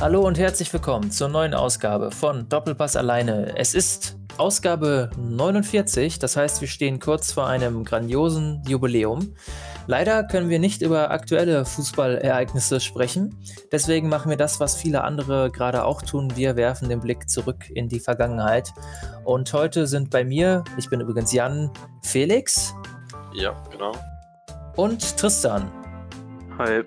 Hallo und herzlich willkommen zur neuen Ausgabe von Doppelpass alleine. Es ist Ausgabe 49, das heißt, wir stehen kurz vor einem grandiosen Jubiläum. Leider können wir nicht über aktuelle Fußballereignisse sprechen. Deswegen machen wir das, was viele andere gerade auch tun. Wir werfen den Blick zurück in die Vergangenheit. Und heute sind bei mir, ich bin übrigens Jan, Felix. Ja, genau. Und Tristan. Hi.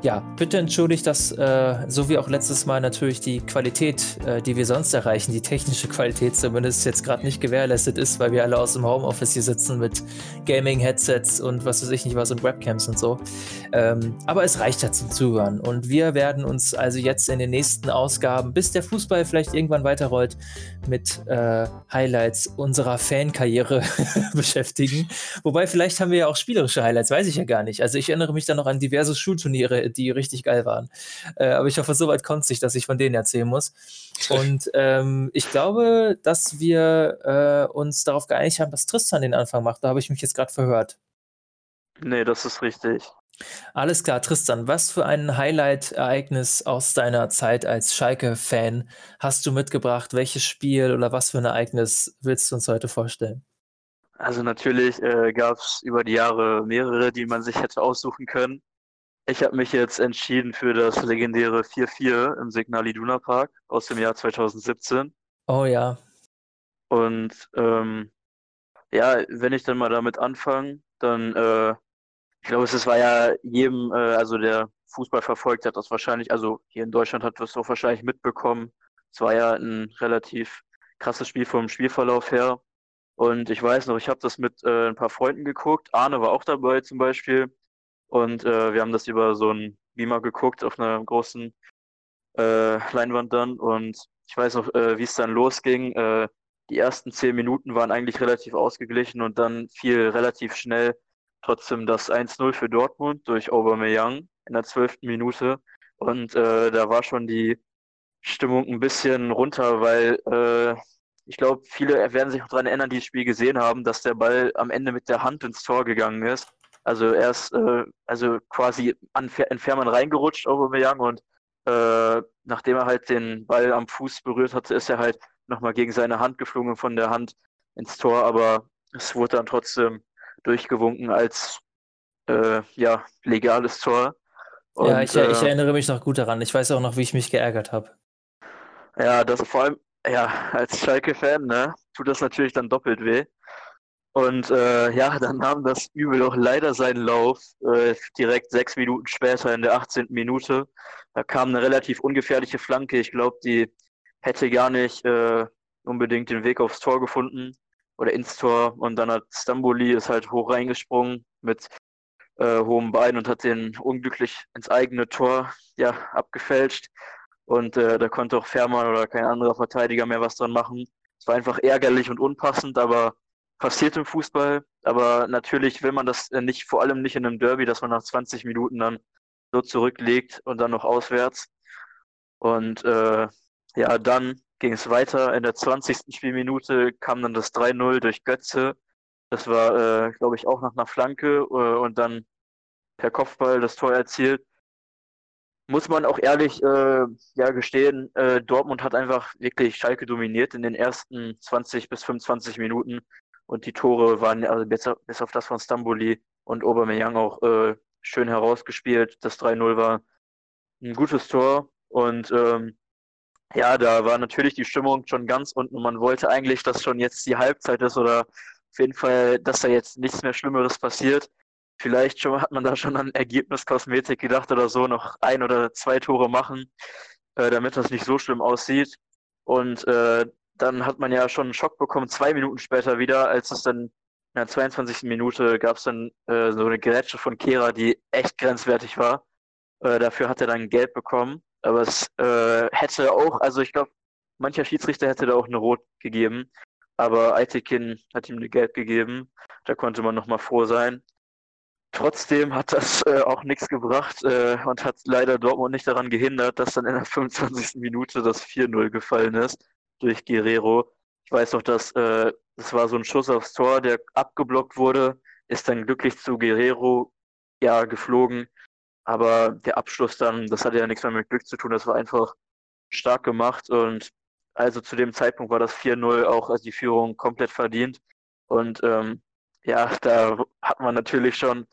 Ja, bitte entschuldigt, dass äh, so wie auch letztes Mal natürlich die Qualität, äh, die wir sonst erreichen, die technische Qualität zumindest jetzt gerade nicht gewährleistet ist, weil wir alle aus dem Homeoffice hier sitzen mit Gaming-Headsets und was weiß ich nicht was und Webcams und so. Ähm, aber es reicht ja zum Zuhören und wir werden uns also jetzt in den nächsten Ausgaben, bis der Fußball vielleicht irgendwann weiterrollt, mit äh, Highlights unserer Fankarriere beschäftigen. Wobei vielleicht haben wir ja auch spielerische Highlights, weiß ich ja gar nicht. Also ich erinnere mich da noch an diverse Schulturniere die richtig geil waren. Äh, aber ich hoffe, soweit kommt es nicht, dass ich von denen erzählen muss. Und ähm, ich glaube, dass wir äh, uns darauf geeinigt haben, dass Tristan den Anfang macht. Da habe ich mich jetzt gerade verhört. Nee, das ist richtig. Alles klar, Tristan, was für ein Highlight-Ereignis aus deiner Zeit als Schalke-Fan hast du mitgebracht? Welches Spiel oder was für ein Ereignis willst du uns heute vorstellen? Also natürlich äh, gab es über die Jahre mehrere, die man sich hätte aussuchen können. Ich habe mich jetzt entschieden für das legendäre 4-4 im Signal Iduna Park aus dem Jahr 2017. Oh ja. Und ähm, ja, wenn ich dann mal damit anfange, dann, äh, ich glaube, es war ja jedem, äh, also der Fußball verfolgt hat das wahrscheinlich, also hier in Deutschland hat das auch wahrscheinlich mitbekommen. Es war ja ein relativ krasses Spiel vom Spielverlauf her. Und ich weiß noch, ich habe das mit äh, ein paar Freunden geguckt. Arne war auch dabei zum Beispiel. Und äh, wir haben das über so ein Beamer geguckt auf einer großen äh, Leinwand dann. Und ich weiß noch, äh, wie es dann losging. Äh, die ersten zehn Minuten waren eigentlich relativ ausgeglichen und dann fiel relativ schnell trotzdem das 1-0 für Dortmund durch Aubameyang in der zwölften Minute. Und äh, da war schon die Stimmung ein bisschen runter, weil äh, ich glaube, viele werden sich auch daran erinnern, die das Spiel gesehen haben, dass der Ball am Ende mit der Hand ins Tor gegangen ist. Also er ist äh, also quasi an, in Fährmann reingerutscht, Aubameyang, und äh, nachdem er halt den Ball am Fuß berührt hatte, ist er halt nochmal gegen seine Hand geflogen von der Hand ins Tor, aber es wurde dann trotzdem durchgewunken als äh, ja, legales Tor. Und, ja, ich, ich, äh, erinnere mich noch gut daran. Ich weiß auch noch, wie ich mich geärgert habe. Ja, das vor allem, ja, als Schalke-Fan, ne, tut das natürlich dann doppelt weh. Und äh, ja, dann nahm das Übel auch leider seinen Lauf. Äh, direkt sechs Minuten später in der 18. Minute. Da kam eine relativ ungefährliche Flanke. Ich glaube, die hätte gar nicht äh, unbedingt den Weg aufs Tor gefunden oder ins Tor. Und dann hat Stamboli ist halt hoch reingesprungen mit äh, hohem Bein und hat den unglücklich ins eigene Tor ja, abgefälscht. Und äh, da konnte auch Fährmann oder kein anderer Verteidiger mehr was dran machen. Es war einfach ärgerlich und unpassend, aber passiert im Fußball, aber natürlich will man das äh, nicht, vor allem nicht in einem Derby, dass man nach 20 Minuten dann so zurücklegt und dann noch auswärts. Und äh, ja, dann ging es weiter. In der 20. Spielminute kam dann das 3-0 durch Götze. Das war, äh, glaube ich, auch nach einer Flanke äh, und dann per Kopfball das Tor erzielt. Muss man auch ehrlich äh, ja, gestehen, äh, Dortmund hat einfach wirklich Schalke dominiert in den ersten 20 bis 25 Minuten. Und die Tore waren also bis auf, bis auf das von Stamboli und Aubameyang auch äh, schön herausgespielt. Das 3-0 war ein gutes Tor. Und ähm, ja, da war natürlich die Stimmung schon ganz unten. Man wollte eigentlich, dass schon jetzt die Halbzeit ist oder auf jeden Fall, dass da jetzt nichts mehr Schlimmeres passiert. Vielleicht schon hat man da schon an Ergebniskosmetik gedacht oder so, noch ein oder zwei Tore machen, äh, damit das nicht so schlimm aussieht. Und äh, dann hat man ja schon einen Schock bekommen, zwei Minuten später wieder, als es dann in der 22. Minute gab es dann äh, so eine Grätsche von Kehra, die echt grenzwertig war. Äh, dafür hat er dann Gelb bekommen. Aber es äh, hätte auch, also ich glaube, mancher Schiedsrichter hätte da auch eine Rot gegeben. Aber Aitekin hat ihm eine Gelb gegeben. Da konnte man nochmal froh sein. Trotzdem hat das äh, auch nichts gebracht äh, und hat leider Dortmund nicht daran gehindert, dass dann in der 25. Minute das 4-0 gefallen ist durch Guerrero. Ich weiß noch, dass äh, das war so ein Schuss aufs Tor, der abgeblockt wurde, ist dann glücklich zu Guerrero ja geflogen. Aber der Abschluss dann, das hatte ja nichts mehr mit Glück zu tun, das war einfach stark gemacht und also zu dem Zeitpunkt war das 4-0 auch als die Führung komplett verdient. Und ähm, ja, da hat man natürlich schon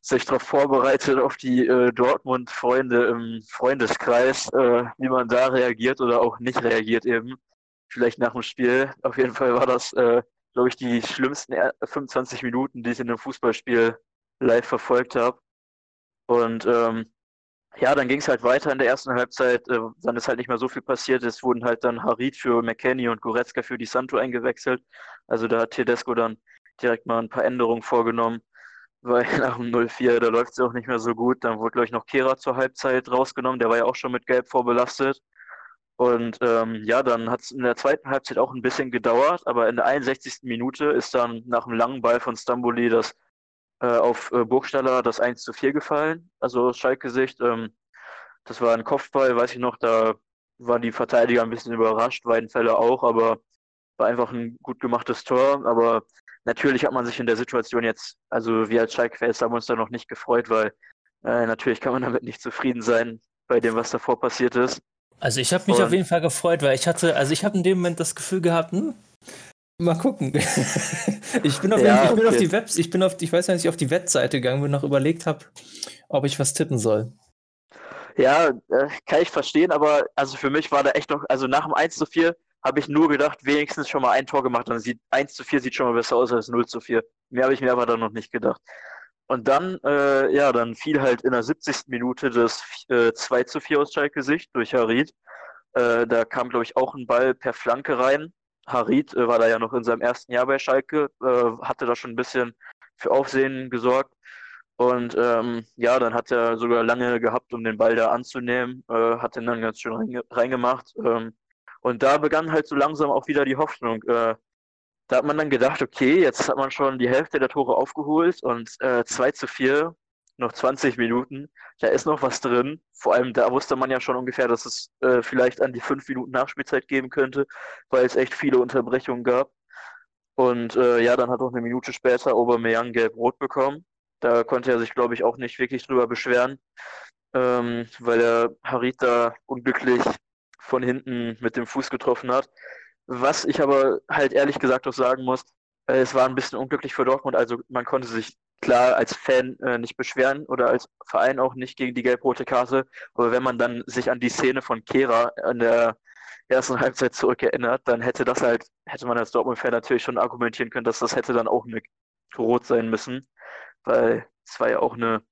sich darauf vorbereitet, auf die äh, Dortmund-Freunde im Freundeskreis, äh, wie man da reagiert oder auch nicht reagiert eben. Vielleicht nach dem Spiel. Auf jeden Fall war das, äh, glaube ich, die schlimmsten 25 Minuten, die ich in einem Fußballspiel live verfolgt habe. Und ähm, ja, dann ging es halt weiter in der ersten Halbzeit. Äh, dann ist halt nicht mehr so viel passiert. Es wurden halt dann Harit für McKenny und Goretzka für die Santo eingewechselt. Also da hat Tedesco dann direkt mal ein paar Änderungen vorgenommen weil nach dem 0-4, da läuft es auch nicht mehr so gut. Dann wurde, glaube ich, noch Kehra zur Halbzeit rausgenommen. Der war ja auch schon mit Gelb vorbelastet. Und ähm, ja, dann hat es in der zweiten Halbzeit auch ein bisschen gedauert, aber in der 61. Minute ist dann nach einem langen Ball von Stamboli das äh, auf äh, Burgstaller das 1 zu 4 gefallen. Also aus Schalke-Sicht. Ähm, das war ein Kopfball, weiß ich noch, da waren die Verteidiger ein bisschen überrascht, Weidenfälle auch, aber war einfach ein gut gemachtes Tor. Aber natürlich hat man sich in der Situation jetzt, also wir als Schalke-Fans haben uns da noch nicht gefreut, weil äh, natürlich kann man damit nicht zufrieden sein bei dem, was davor passiert ist. Also ich habe mich Und, auf jeden Fall gefreut, weil ich hatte, also ich habe in dem Moment das Gefühl gehabt, hm, mal gucken. ich bin auf, ja, ich bin auf die Webs, ich bin auf, ich weiß nicht, auf die Webseite gegangen, und noch überlegt habe, ob ich was tippen soll. Ja, äh, kann ich verstehen, aber also für mich war da echt noch, also nach dem 1 zu 4 habe ich nur gedacht, wenigstens schon mal ein Tor gemacht. Dann sieht 1 zu 4 sieht schon mal besser aus als 0 zu 4. Mehr habe ich mir aber dann noch nicht gedacht. Und dann, äh, ja, dann fiel halt in der 70. Minute das äh, 2 zu 4 aus Schalke Sicht durch Harid. Äh, da kam, glaube ich, auch ein Ball per Flanke rein. Harid äh, war da ja noch in seinem ersten Jahr bei Schalke, äh, hatte da schon ein bisschen für Aufsehen gesorgt. Und ähm, ja, dann hat er sogar lange gehabt, um den Ball da anzunehmen, äh, hat den dann ganz schön reingemacht. Ähm, und da begann halt so langsam auch wieder die Hoffnung. Da hat man dann gedacht, okay, jetzt hat man schon die Hälfte der Tore aufgeholt und äh, 2 zu 4, noch 20 Minuten, da ist noch was drin. Vor allem da wusste man ja schon ungefähr, dass es äh, vielleicht an die 5 Minuten Nachspielzeit geben könnte, weil es echt viele Unterbrechungen gab. Und äh, ja, dann hat auch eine Minute später Aubameyang gelb-rot bekommen. Da konnte er sich, glaube ich, auch nicht wirklich drüber beschweren, ähm, weil er Harit da unglücklich von hinten mit dem Fuß getroffen hat. Was ich aber halt ehrlich gesagt auch sagen muss, äh, es war ein bisschen unglücklich für Dortmund. Also man konnte sich klar als Fan äh, nicht beschweren oder als Verein auch nicht gegen die gelb-rote Karte. Aber wenn man dann sich an die Szene von Kehra in der ersten Halbzeit zurückerinnert, dann hätte das halt, hätte man als Dortmund-Fan natürlich schon argumentieren können, dass das hätte dann auch eine Rot sein müssen. Weil es war ja auch eine,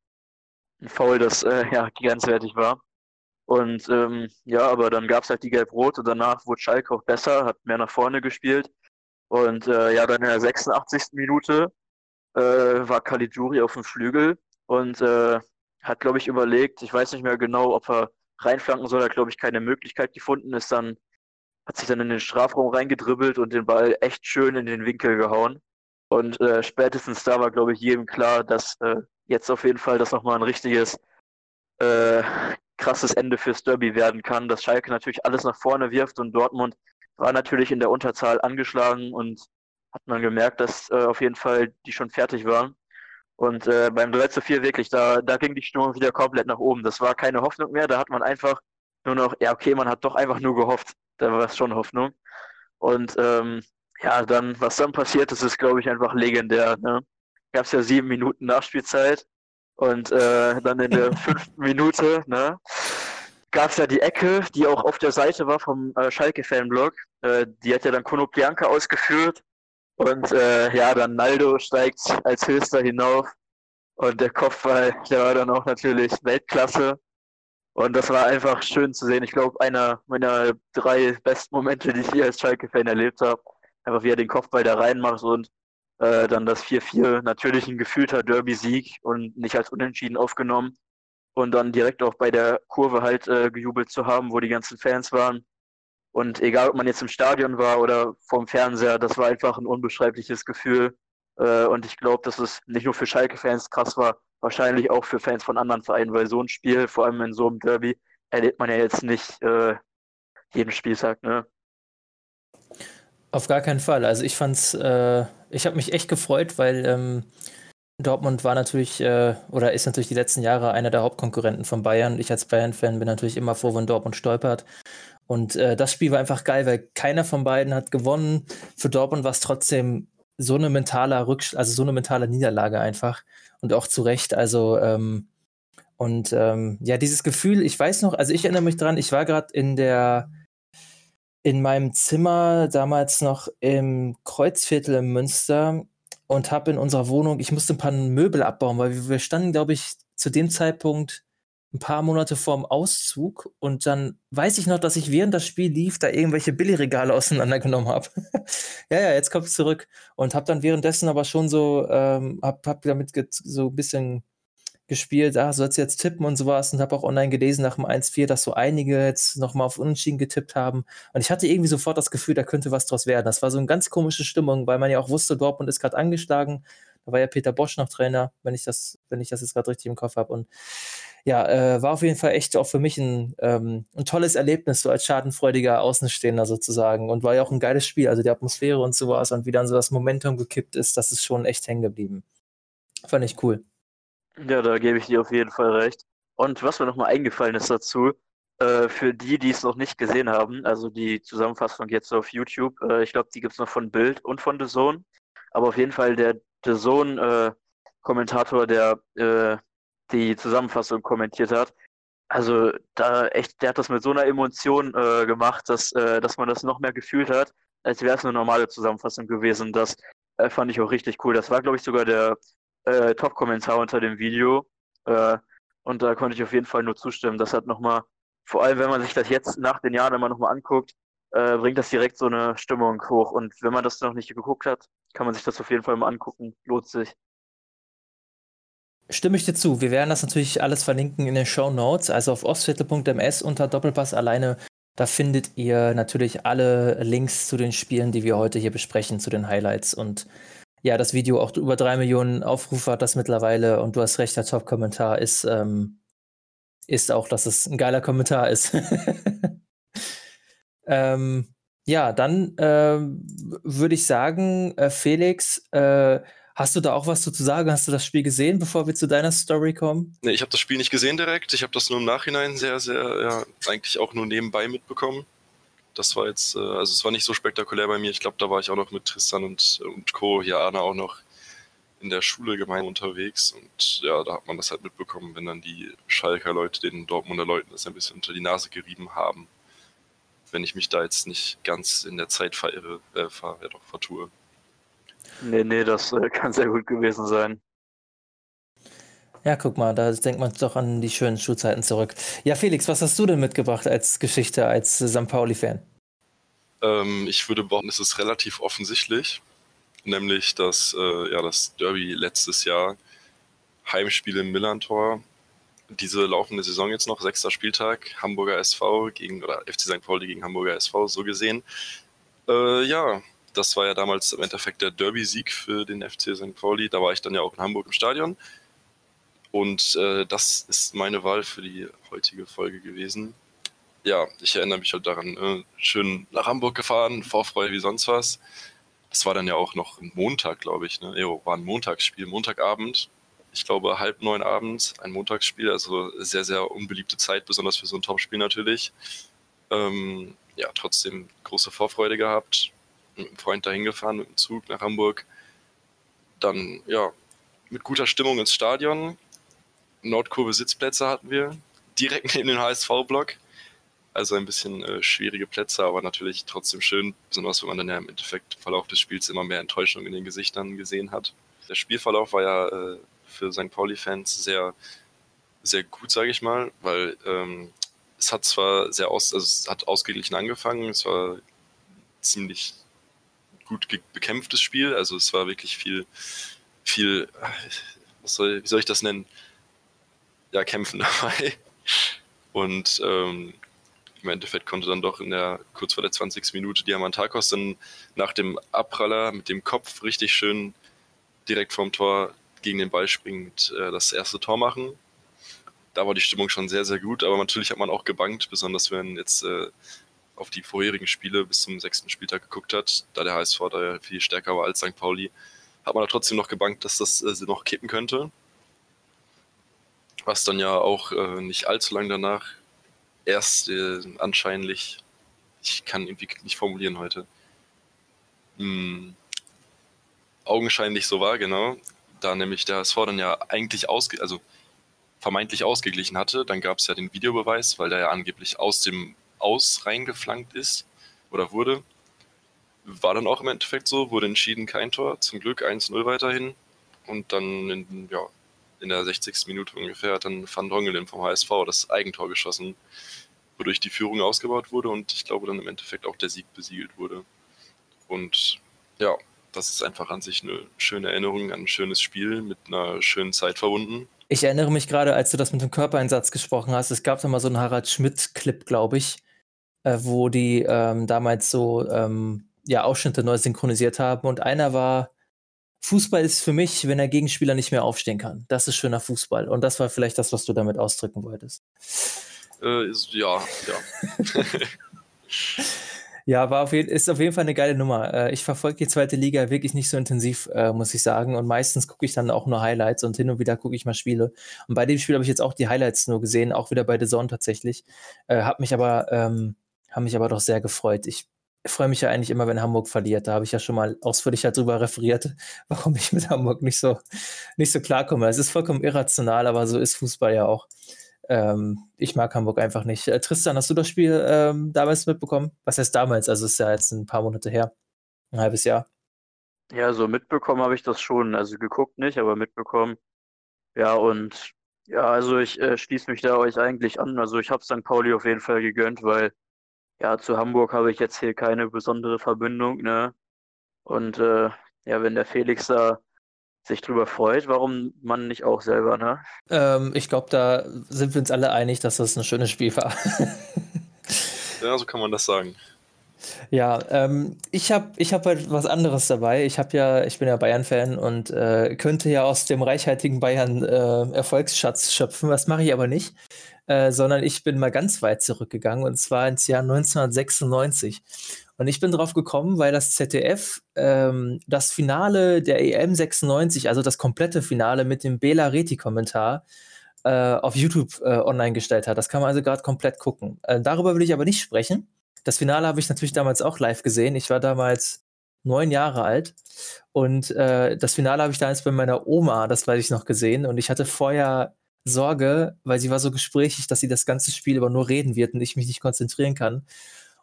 ein Foul, das äh, ja grenzwertig war. Und ähm, ja, aber dann gab es halt die Gelb-Rot und danach wurde Schalke auch besser, hat mehr nach vorne gespielt. Und äh, ja, dann in der 86. Minute äh, war Caligiuri auf dem Flügel und äh, hat, glaube ich, überlegt, ich weiß nicht mehr genau, ob er reinflanken soll, hat, glaube ich, keine Möglichkeit gefunden, ist dann, hat sich dann in den Strafraum reingedribbelt und den Ball echt schön in den Winkel gehauen. Und äh, spätestens da war, glaube ich, jedem klar, dass äh, jetzt auf jeden Fall das nochmal ein richtiges äh, krasses Ende fürs Derby werden kann, dass Schalke natürlich alles nach vorne wirft und Dortmund war natürlich in der Unterzahl angeschlagen und hat man gemerkt, dass äh, auf jeden Fall die schon fertig waren. Und äh, beim 3 zu 4 wirklich, da, da ging die Stimmung wieder komplett nach oben. Das war keine Hoffnung mehr, da hat man einfach nur noch, ja okay, man hat doch einfach nur gehofft. Da war es schon Hoffnung. Und ähm, ja, dann, was dann passiert ist, ist, glaube ich, einfach legendär. Ne? Gab es ja sieben Minuten Nachspielzeit und äh, dann in der fünften Minute ne, gab es ja die Ecke, die auch auf der Seite war vom äh, Schalke-Fanblog. Äh, die hat ja dann Konoplyanka ausgeführt. Und äh, ja, dann Naldo steigt als Höchster hinauf. Und der Kopfball, der war dann auch natürlich Weltklasse. Und das war einfach schön zu sehen. Ich glaube, einer meiner drei besten Momente, die ich hier als Schalke-Fan erlebt habe. Einfach wie er den Kopfball da reinmacht und äh, dann das 4-4 natürlich ein gefühlter Derby-Sieg und nicht als Unentschieden aufgenommen. Und dann direkt auch bei der Kurve halt äh, gejubelt zu haben, wo die ganzen Fans waren. Und egal, ob man jetzt im Stadion war oder vorm Fernseher, das war einfach ein unbeschreibliches Gefühl. Äh, und ich glaube, dass es nicht nur für Schalke-Fans krass war, wahrscheinlich auch für Fans von anderen Vereinen, weil so ein Spiel, vor allem in so einem Derby, erlebt man ja jetzt nicht äh, jeden Spieltag. Ne? Auf gar keinen Fall. Also ich fand's, äh, ich habe mich echt gefreut, weil ähm, Dortmund war natürlich äh, oder ist natürlich die letzten Jahre einer der Hauptkonkurrenten von Bayern. Ich als Bayern-Fan bin natürlich immer froh, wenn Dortmund stolpert. Und äh, das Spiel war einfach geil, weil keiner von beiden hat gewonnen. Für Dortmund war es trotzdem so eine mentale Rücksch also so eine mentale Niederlage einfach. Und auch zu Recht. Also, ähm, und ähm, ja, dieses Gefühl, ich weiß noch, also ich erinnere mich dran, ich war gerade in der in meinem Zimmer damals noch im Kreuzviertel in Münster und habe in unserer Wohnung, ich musste ein paar Möbel abbauen, weil wir standen, glaube ich, zu dem Zeitpunkt ein paar Monate vorm Auszug und dann weiß ich noch, dass ich während das Spiel lief, da irgendwelche Billigregale auseinandergenommen habe. ja, ja, jetzt kommt zurück und habe dann währenddessen aber schon so, ähm, hab, hab damit so ein bisschen gespielt, ah, sollst du jetzt tippen und sowas und habe auch online gelesen nach dem 1-4, dass so einige jetzt nochmal auf Unentschieden getippt haben. Und ich hatte irgendwie sofort das Gefühl, da könnte was draus werden. Das war so eine ganz komische Stimmung, weil man ja auch wusste, Dortmund ist gerade angeschlagen. Da war ja Peter Bosch noch Trainer, wenn ich das, wenn ich das jetzt gerade richtig im Kopf habe. Und ja, äh, war auf jeden Fall echt auch für mich ein, ähm, ein tolles Erlebnis, so als schadenfreudiger Außenstehender sozusagen. Und war ja auch ein geiles Spiel. Also die Atmosphäre und sowas und wie dann so das Momentum gekippt ist, das ist schon echt hängen geblieben. Fand ich cool. Ja, da gebe ich dir auf jeden Fall recht. Und was mir nochmal eingefallen ist dazu, äh, für die, die es noch nicht gesehen haben, also die Zusammenfassung jetzt auf YouTube, äh, ich glaube, die gibt es noch von Bild und von The Zone. Aber auf jeden Fall der The Zone-Kommentator, äh, der äh, die Zusammenfassung kommentiert hat, also da echt, der hat das mit so einer Emotion äh, gemacht, dass, äh, dass man das noch mehr gefühlt hat, als wäre es eine normale Zusammenfassung gewesen. Das fand ich auch richtig cool. Das war, glaube ich, sogar der äh, Top-Kommentar unter dem Video. Äh, und da konnte ich auf jeden Fall nur zustimmen. Das hat nochmal, vor allem wenn man sich das jetzt nach den Jahren immer nochmal anguckt, äh, bringt das direkt so eine Stimmung hoch. Und wenn man das noch nicht geguckt hat, kann man sich das auf jeden Fall mal angucken. Lohnt sich. Stimme ich dir zu. Wir werden das natürlich alles verlinken in den Show Notes, also auf ostviertel.ms unter Doppelpass alleine. Da findet ihr natürlich alle Links zu den Spielen, die wir heute hier besprechen, zu den Highlights und ja, das Video auch über drei Millionen Aufrufe hat das mittlerweile und du hast recht, der Top-Kommentar ist, ähm, ist auch, dass es ein geiler Kommentar ist. ähm, ja, dann ähm, würde ich sagen, äh, Felix, äh, hast du da auch was zu sagen? Hast du das Spiel gesehen, bevor wir zu deiner Story kommen? Nee, ich habe das Spiel nicht gesehen direkt. Ich habe das nur im Nachhinein sehr, sehr, ja, eigentlich auch nur nebenbei mitbekommen das war jetzt, äh, also es war nicht so spektakulär bei mir. Ich glaube, da war ich auch noch mit Tristan und, und Co. hier Arne auch noch in der Schule gemein unterwegs und ja, da hat man das halt mitbekommen, wenn dann die Schalker Leute den Dortmunder Leuten das ein bisschen unter die Nase gerieben haben. Wenn ich mich da jetzt nicht ganz in der Zeit verirre, äh, ver, ja doch, vertue. Nee, nee, das äh, kann sehr gut gewesen sein. Ja, guck mal, da denkt man doch an die schönen Schulzeiten zurück. Ja, Felix, was hast du denn mitgebracht als Geschichte, als St. Pauli-Fan? Ähm, ich würde behaupten, es ist relativ offensichtlich, nämlich dass äh, ja, das Derby letztes Jahr, Heimspiel im Millantor, diese laufende Saison jetzt noch, sechster Spieltag, Hamburger SV gegen, oder FC St. Pauli gegen Hamburger SV, so gesehen. Äh, ja, das war ja damals im Endeffekt der Derby-Sieg für den FC St. Pauli. Da war ich dann ja auch in Hamburg im Stadion. Und äh, das ist meine Wahl für die heutige Folge gewesen. Ja, ich erinnere mich halt daran, äh, schön nach Hamburg gefahren, Vorfreude wie sonst was. Das war dann ja auch noch ein Montag, glaube ich. Ne? Jo, war ein Montagsspiel, Montagabend. Ich glaube, halb neun abends, ein Montagsspiel. Also sehr, sehr unbeliebte Zeit, besonders für so ein Topspiel natürlich. Ähm, ja, trotzdem große Vorfreude gehabt. Mit einem Freund dahin gefahren, mit dem Zug nach Hamburg. Dann, ja, mit guter Stimmung ins Stadion Nordkurve Sitzplätze hatten wir, direkt neben dem HSV-Block. Also ein bisschen äh, schwierige Plätze, aber natürlich trotzdem schön, besonders wenn man dann ja im Endeffekt im Verlauf des Spiels immer mehr Enttäuschung in den Gesichtern gesehen hat. Der Spielverlauf war ja äh, für St. Pauli-Fans sehr, sehr gut, sage ich mal, weil ähm, es hat zwar sehr aus, also es hat ausgeglichen angefangen, es war ziemlich gut bekämpftes Spiel, also es war wirklich viel, viel, was soll, wie soll ich das nennen? ja, Kämpfen dabei. Und ähm, im Endeffekt konnte dann doch in der kurz vor der 20. Minute Diamantakos dann nach dem Abpraller mit dem Kopf richtig schön direkt vorm Tor gegen den Ball springend äh, das erste Tor machen. Da war die Stimmung schon sehr, sehr gut, aber natürlich hat man auch gebankt, besonders wenn jetzt äh, auf die vorherigen Spiele bis zum sechsten Spieltag geguckt hat, da der HSV da viel stärker war als St. Pauli, hat man da trotzdem noch gebankt, dass das äh, noch kippen könnte. Was dann ja auch äh, nicht allzu lang danach erst äh, anscheinend, ich kann irgendwie nicht formulieren heute, hm, augenscheinlich so war, genau. Da nämlich der HSV dann ja eigentlich ausge also vermeintlich ausgeglichen hatte. Dann gab es ja den Videobeweis, weil der ja angeblich aus dem Aus reingeflankt ist oder wurde. War dann auch im Endeffekt so, wurde entschieden kein Tor, zum Glück 1-0 weiterhin. Und dann in, ja, in der 60. Minute ungefähr hat dann Van Drongelen vom HSV das Eigentor geschossen, wodurch die Führung ausgebaut wurde und ich glaube dann im Endeffekt auch der Sieg besiegelt wurde. Und ja, das ist einfach an sich eine schöne Erinnerung an ein schönes Spiel mit einer schönen Zeit verbunden. Ich erinnere mich gerade, als du das mit dem Körpereinsatz gesprochen hast, es gab da mal so einen Harald Schmidt-Clip, glaube ich, äh, wo die ähm, damals so ähm, ja, Ausschnitte neu synchronisiert haben und einer war, Fußball ist für mich, wenn der Gegenspieler nicht mehr aufstehen kann. Das ist schöner Fußball. Und das war vielleicht das, was du damit ausdrücken wolltest. Äh, ist, ja, ja. Ja, war auf jeden, ist auf jeden Fall eine geile Nummer. Äh, ich verfolge die zweite Liga wirklich nicht so intensiv, äh, muss ich sagen. Und meistens gucke ich dann auch nur Highlights und hin und wieder gucke ich mal Spiele. Und bei dem Spiel habe ich jetzt auch die Highlights nur gesehen, auch wieder bei The Zone tatsächlich. Äh, hab mich aber, ähm, habe mich aber doch sehr gefreut. Ich freue mich ja eigentlich immer, wenn Hamburg verliert. Da habe ich ja schon mal ausführlicher darüber referiert, warum ich mit Hamburg nicht so, nicht so klarkomme. Es ist vollkommen irrational, aber so ist Fußball ja auch. Ähm, ich mag Hamburg einfach nicht. Äh, Tristan, hast du das Spiel ähm, damals mitbekommen? Was heißt damals? Also ist ja jetzt ein paar Monate her. Ein halbes Jahr. Ja, so mitbekommen habe ich das schon. Also geguckt nicht, aber mitbekommen. Ja, und ja, also ich äh, schließe mich da euch eigentlich an. Also ich habe St. Pauli auf jeden Fall gegönnt, weil ja, zu Hamburg habe ich jetzt hier keine besondere Verbindung, ne? Und äh, ja, wenn der Felix da sich drüber freut, warum man nicht auch selber, ne? Ähm, ich glaube, da sind wir uns alle einig, dass das ein schönes Spiel war. ja, so kann man das sagen. Ja, ähm, ich habe ich hab halt was anderes dabei. Ich habe ja, ich bin ja Bayern-Fan und äh, könnte ja aus dem reichhaltigen Bayern äh, Erfolgsschatz schöpfen. Das mache ich aber nicht, äh, sondern ich bin mal ganz weit zurückgegangen und zwar ins Jahr 1996. Und ich bin drauf gekommen, weil das ZDF ähm, das Finale der EM 96, also das komplette Finale mit dem Bela Reti-Kommentar, äh, auf YouTube äh, online gestellt hat. Das kann man also gerade komplett gucken. Äh, darüber will ich aber nicht sprechen. Das Finale habe ich natürlich damals auch live gesehen. Ich war damals neun Jahre alt und äh, das Finale habe ich damals bei meiner Oma, das weiß ich noch, gesehen. Und ich hatte vorher Sorge, weil sie war so gesprächig, dass sie das ganze Spiel über nur reden wird und ich mich nicht konzentrieren kann.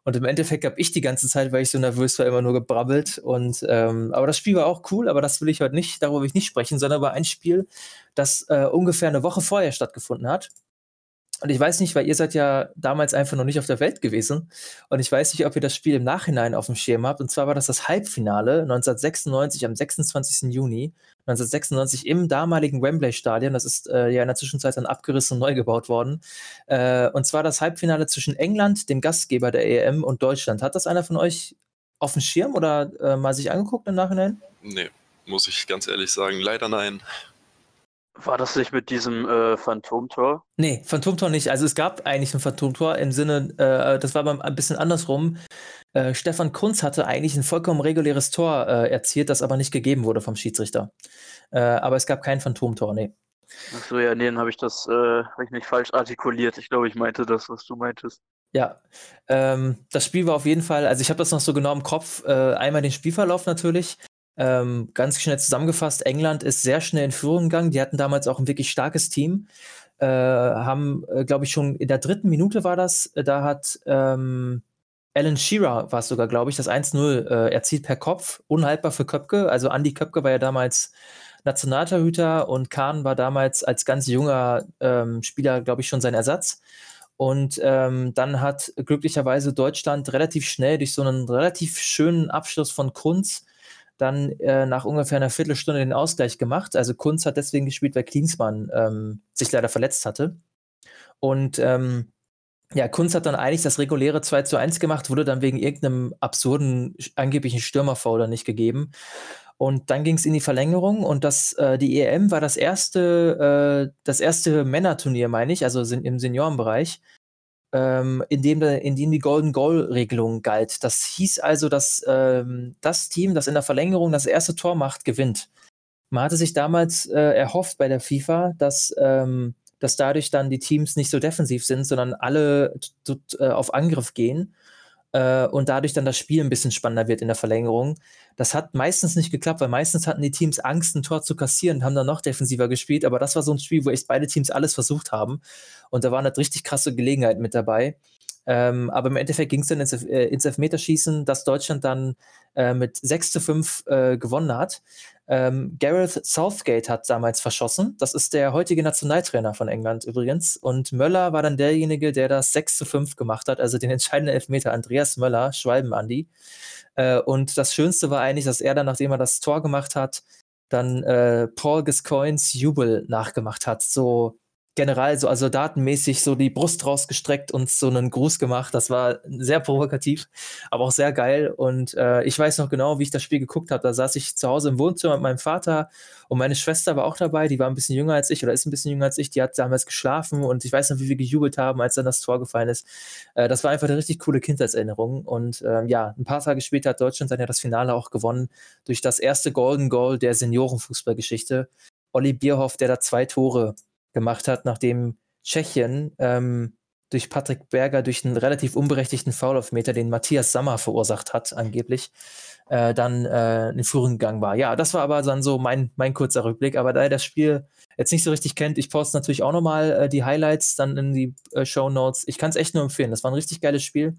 Und im Endeffekt habe ich die ganze Zeit, weil ich so nervös war, immer nur gebrabbelt. Und ähm, aber das Spiel war auch cool, aber das will ich heute nicht, darüber will ich nicht sprechen, sondern über ein Spiel, das äh, ungefähr eine Woche vorher stattgefunden hat. Und ich weiß nicht, weil ihr seid ja damals einfach noch nicht auf der Welt gewesen. Und ich weiß nicht, ob ihr das Spiel im Nachhinein auf dem Schirm habt. Und zwar war das das Halbfinale 1996 am 26. Juni 1996 im damaligen Wembley-Stadion. Das ist äh, ja in der Zwischenzeit dann abgerissen und neu gebaut worden. Äh, und zwar das Halbfinale zwischen England, dem Gastgeber der EM, und Deutschland. Hat das einer von euch auf dem Schirm oder äh, mal sich angeguckt im Nachhinein? Nee, muss ich ganz ehrlich sagen, leider nein. War das nicht mit diesem äh, Phantomtor? Nee, Phantomtor nicht. Also es gab eigentlich ein Phantomtor im Sinne, äh, das war aber ein bisschen andersrum. Äh, Stefan Kunz hatte eigentlich ein vollkommen reguläres Tor äh, erzielt, das aber nicht gegeben wurde vom Schiedsrichter. Äh, aber es gab kein Phantomtor, nee. Achso, ja, nee, dann habe ich das, äh, habe ich mich falsch artikuliert. Ich glaube, ich meinte das, was du meintest. Ja, ähm, das Spiel war auf jeden Fall, also ich habe das noch so genau im Kopf, einmal den Spielverlauf natürlich, ähm, ganz schnell zusammengefasst, England ist sehr schnell in Führung gegangen. Die hatten damals auch ein wirklich starkes Team. Äh, haben, äh, glaube ich, schon in der dritten Minute war das, äh, da hat ähm, Alan Shearer, war es sogar, glaube ich, das 1-0 äh, erzielt per Kopf, unhaltbar für Köpke. Also Andy Köpke war ja damals Nationaltorhüter und Kahn war damals als ganz junger ähm, Spieler, glaube ich, schon sein Ersatz. Und ähm, dann hat glücklicherweise Deutschland relativ schnell durch so einen relativ schönen Abschluss von Kunz dann äh, nach ungefähr einer Viertelstunde den Ausgleich gemacht. Also Kunz hat deswegen gespielt, weil Klinsmann ähm, sich leider verletzt hatte. Und ähm, ja, Kunz hat dann eigentlich das reguläre 2 zu 1 gemacht, wurde dann wegen irgendeinem absurden, angeblichen Stürmerfauler nicht gegeben. Und dann ging es in die Verlängerung und das, äh, die EM war das erste, äh, das erste Männerturnier, meine ich, also im Seniorenbereich, ähm, in, dem, in dem die Golden Goal-Regelung galt. Das hieß also, dass ähm, das Team, das in der Verlängerung das erste Tor macht, gewinnt. Man hatte sich damals äh, erhofft bei der FIFA, dass, ähm, dass dadurch dann die Teams nicht so defensiv sind, sondern alle äh, auf Angriff gehen äh, und dadurch dann das Spiel ein bisschen spannender wird in der Verlängerung. Das hat meistens nicht geklappt, weil meistens hatten die Teams Angst, ein Tor zu kassieren und haben dann noch defensiver gespielt. Aber das war so ein Spiel, wo echt beide Teams alles versucht haben. Und da waren halt richtig krasse Gelegenheiten mit dabei. Ähm, aber im Endeffekt ging es dann ins, äh, ins Elfmeterschießen, dass Deutschland dann äh, mit 6 zu 5 äh, gewonnen hat. Ähm, Gareth Southgate hat damals verschossen. Das ist der heutige Nationaltrainer von England übrigens. Und Möller war dann derjenige, der das 6 zu 5 gemacht hat, also den entscheidenden Elfmeter. Andreas Möller, Schwalben-Andi. Äh, und das Schönste war eigentlich, dass er dann, nachdem er das Tor gemacht hat, dann äh, Paul Gascoignes Jubel nachgemacht hat. So generell so also datenmäßig so die Brust rausgestreckt und so einen Gruß gemacht. Das war sehr provokativ, aber auch sehr geil. Und äh, ich weiß noch genau, wie ich das Spiel geguckt habe. Da saß ich zu Hause im Wohnzimmer mit meinem Vater und meine Schwester war auch dabei. Die war ein bisschen jünger als ich oder ist ein bisschen jünger als ich. Die hat damals geschlafen und ich weiß noch, wie wir gejubelt haben, als dann das Tor gefallen ist. Äh, das war einfach eine richtig coole Kindheitserinnerung. Und äh, ja, ein paar Tage später hat Deutschland dann ja das Finale auch gewonnen durch das erste Golden Goal der Seniorenfußballgeschichte. Olli Bierhoff, der da zwei Tore gemacht hat, nachdem Tschechien ähm, durch Patrick Berger durch einen relativ unberechtigten Foul-Meter, den Matthias Sammer verursacht hat, angeblich, äh, dann äh, in Führung gegangen war. Ja, das war aber dann so mein, mein kurzer Rückblick. Aber da ihr das Spiel jetzt nicht so richtig kennt, ich poste natürlich auch nochmal äh, die Highlights dann in die äh, Show Notes. Ich kann es echt nur empfehlen. Das war ein richtig geiles Spiel.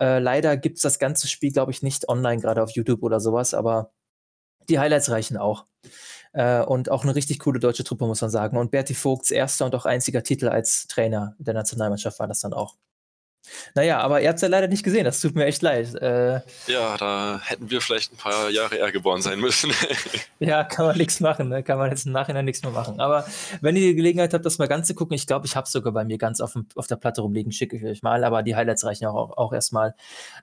Äh, leider gibt es das ganze Spiel, glaube ich, nicht online, gerade auf YouTube oder sowas, aber die Highlights reichen auch. Äh, und auch eine richtig coole deutsche Truppe, muss man sagen. Und Berti Vogts erster und auch einziger Titel als Trainer der Nationalmannschaft war das dann auch. Naja, aber ihr habt es ja leider nicht gesehen, das tut mir echt leid. Äh, ja, da hätten wir vielleicht ein paar Jahre eher geboren sein müssen. ja, kann man nichts machen, ne? kann man jetzt im Nachhinein nichts mehr machen. Aber wenn ihr die Gelegenheit habt, das mal ganz zu gucken, ich glaube, ich habe es sogar bei mir ganz auf, dem, auf der Platte rumliegen, schicke ich euch mal, aber die Highlights reichen auch, auch erstmal.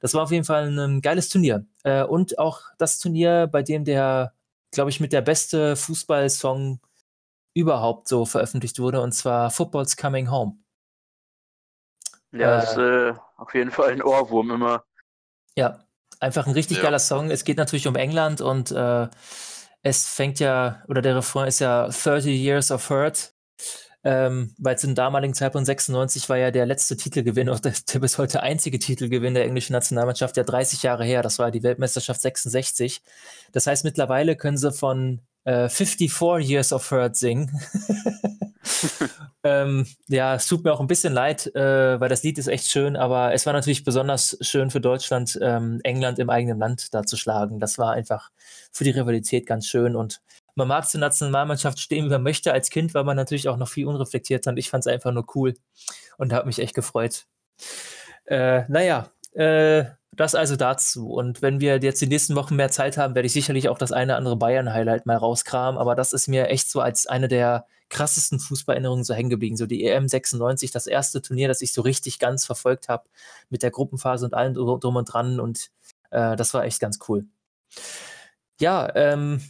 Das war auf jeden Fall ein geiles Turnier. Äh, und auch das Turnier, bei dem der glaube ich, mit der beste Fußballsong überhaupt so veröffentlicht wurde, und zwar Football's Coming Home. Ja, äh, das ist äh, auf jeden Fall ein Ohrwurm immer. Ja, einfach ein richtig ja. geiler Song. Es geht natürlich um England und äh, es fängt ja, oder der Refrain ist ja 30 Years of Hurt ähm, weil zum damaligen Zeitpunkt 96 war ja der letzte Titelgewinn, auch der, der, bis heute einzige Titelgewinn der englischen Nationalmannschaft, ja 30 Jahre her. Das war die Weltmeisterschaft 66. Das heißt, mittlerweile können sie von äh, 54 Years of Hurt singen. ähm, ja, es tut mir auch ein bisschen leid, äh, weil das Lied ist echt schön, aber es war natürlich besonders schön für Deutschland, ähm, England im eigenen Land da zu schlagen. Das war einfach für die Rivalität ganz schön und man mag zur Nationalmannschaft stehen, wie man möchte. Als Kind war man natürlich auch noch viel unreflektiert und ich fand es einfach nur cool und habe mich echt gefreut. Äh, naja, äh, das also dazu. Und wenn wir jetzt die nächsten Wochen mehr Zeit haben, werde ich sicherlich auch das eine andere Bayern-Highlight mal rauskramen. Aber das ist mir echt so als eine der krassesten Fußballerinnerungen so hängen geblieben. So die EM 96, das erste Turnier, das ich so richtig ganz verfolgt habe, mit der Gruppenphase und allem drum und dran. Und äh, das war echt ganz cool. Ja, ähm,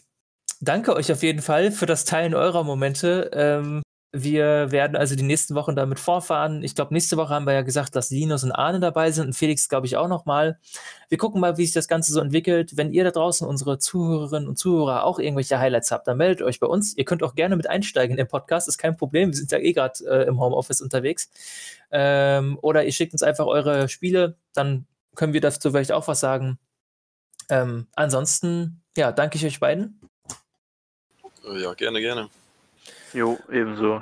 danke euch auf jeden Fall für das Teilen eurer Momente. Ähm, wir werden also die nächsten Wochen damit vorfahren. Ich glaube, nächste Woche haben wir ja gesagt, dass Linus und Arne dabei sind und Felix, glaube ich, auch nochmal. Wir gucken mal, wie sich das Ganze so entwickelt. Wenn ihr da draußen, unsere Zuhörerinnen und Zuhörer, auch irgendwelche Highlights habt, dann meldet euch bei uns. Ihr könnt auch gerne mit einsteigen im Podcast, ist kein Problem. Wir sind ja eh gerade äh, im Homeoffice unterwegs. Ähm, oder ihr schickt uns einfach eure Spiele, dann können wir dazu vielleicht auch was sagen. Ähm, ansonsten, ja, danke ich euch beiden. Ja, gerne, gerne. Jo, ebenso.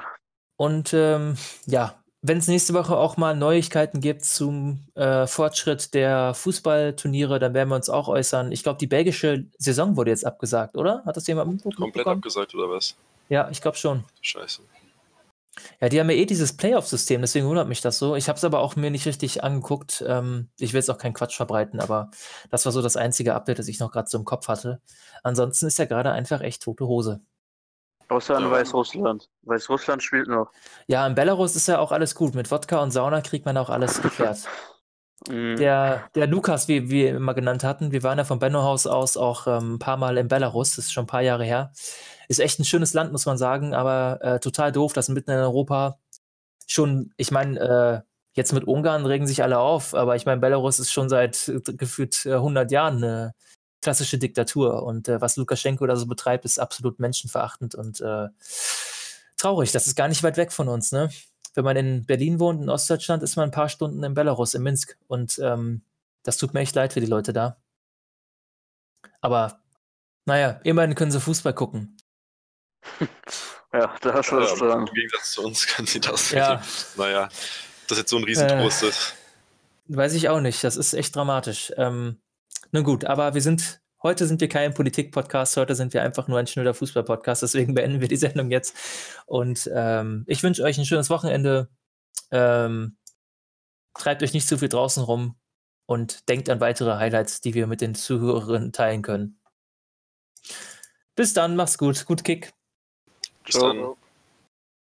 Und ähm, ja, wenn es nächste Woche auch mal Neuigkeiten gibt zum äh, Fortschritt der Fußballturniere, dann werden wir uns auch äußern. Ich glaube, die belgische Saison wurde jetzt abgesagt, oder? Hat das jemand mitbekommen? Komplett abgesagt, oder was? Ja, ich glaube schon. Scheiße. Ja, die haben ja eh dieses Playoff-System, deswegen wundert mich das so. Ich habe es aber auch mir nicht richtig angeguckt. Ähm, ich will jetzt auch keinen Quatsch verbreiten, aber das war so das einzige Update, das ich noch gerade so im Kopf hatte. Ansonsten ist ja gerade einfach echt tote Hose. Außer in Weißrussland. Weißrussland spielt noch. Ja, in Belarus ist ja auch alles gut. Mit Wodka und Sauna kriegt man auch alles geklärt. Mhm. Der, der Lukas, wie wir immer genannt hatten, wir waren ja vom Benno-Haus aus auch ähm, ein paar Mal in Belarus, das ist schon ein paar Jahre her. Ist echt ein schönes Land, muss man sagen, aber äh, total doof, dass mitten in Europa schon, ich meine, äh, Jetzt mit Ungarn regen sich alle auf, aber ich meine, Belarus ist schon seit äh, gefühlt 100 Jahren eine klassische Diktatur und äh, was Lukaschenko da so betreibt, ist absolut menschenverachtend und äh, traurig. Das ist gar nicht weit weg von uns, ne? Wenn man in Berlin wohnt, in Ostdeutschland, ist man ein paar Stunden in Belarus, in Minsk und ähm, das tut mir echt leid für die Leute da. Aber naja, immerhin können sie Fußball gucken. Ja, da hast du was dran. Im Gegensatz zu uns können sie das. Ja. Naja, das ist jetzt so ein Riesentrost Äh. ist. Weiß ich auch nicht. Das ist echt dramatisch. Ähm, nun gut, aber wir sind, heute sind wir kein Politik-Podcast, heute sind wir einfach nur ein schnöder Fußball-Podcast, deswegen beenden wir die Sendung jetzt. Und ähm, ich wünsche euch ein schönes Wochenende. Ähm, treibt euch nicht zu viel draußen rum und denkt an weitere Highlights, die wir mit den Zuhörerinnen teilen können. Bis dann, macht's gut. Gut Kick. Bis dann. Ciao.